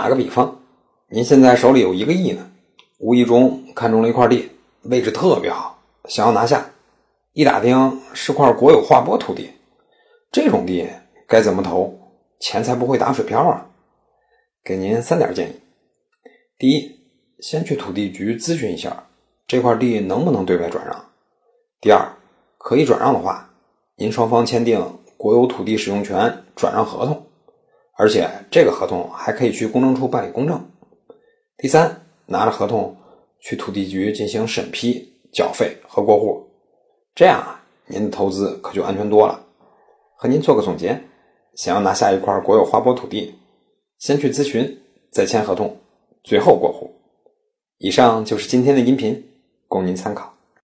打个比方，您现在手里有一个亿呢，无意中看中了一块地，位置特别好，想要拿下。一打听是块国有划拨土地，这种地该怎么投，钱才不会打水漂啊？给您三点建议：第一，先去土地局咨询一下这块地能不能对外转让；第二，可以转让的话，您双方签订国有土地使用权转让合同，而且这个合同还可以去公证处办理公证；第三，拿着合同去土地局进行审批、缴费和过户。这样啊，您的投资可就安全多了。和您做个总结：想要拿下一块国有划拨土地，先去咨询，再签合同，最后过户。以上就是今天的音频，供您参考。